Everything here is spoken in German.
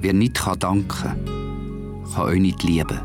Wer nicht danken kann, kann auch nicht lieben.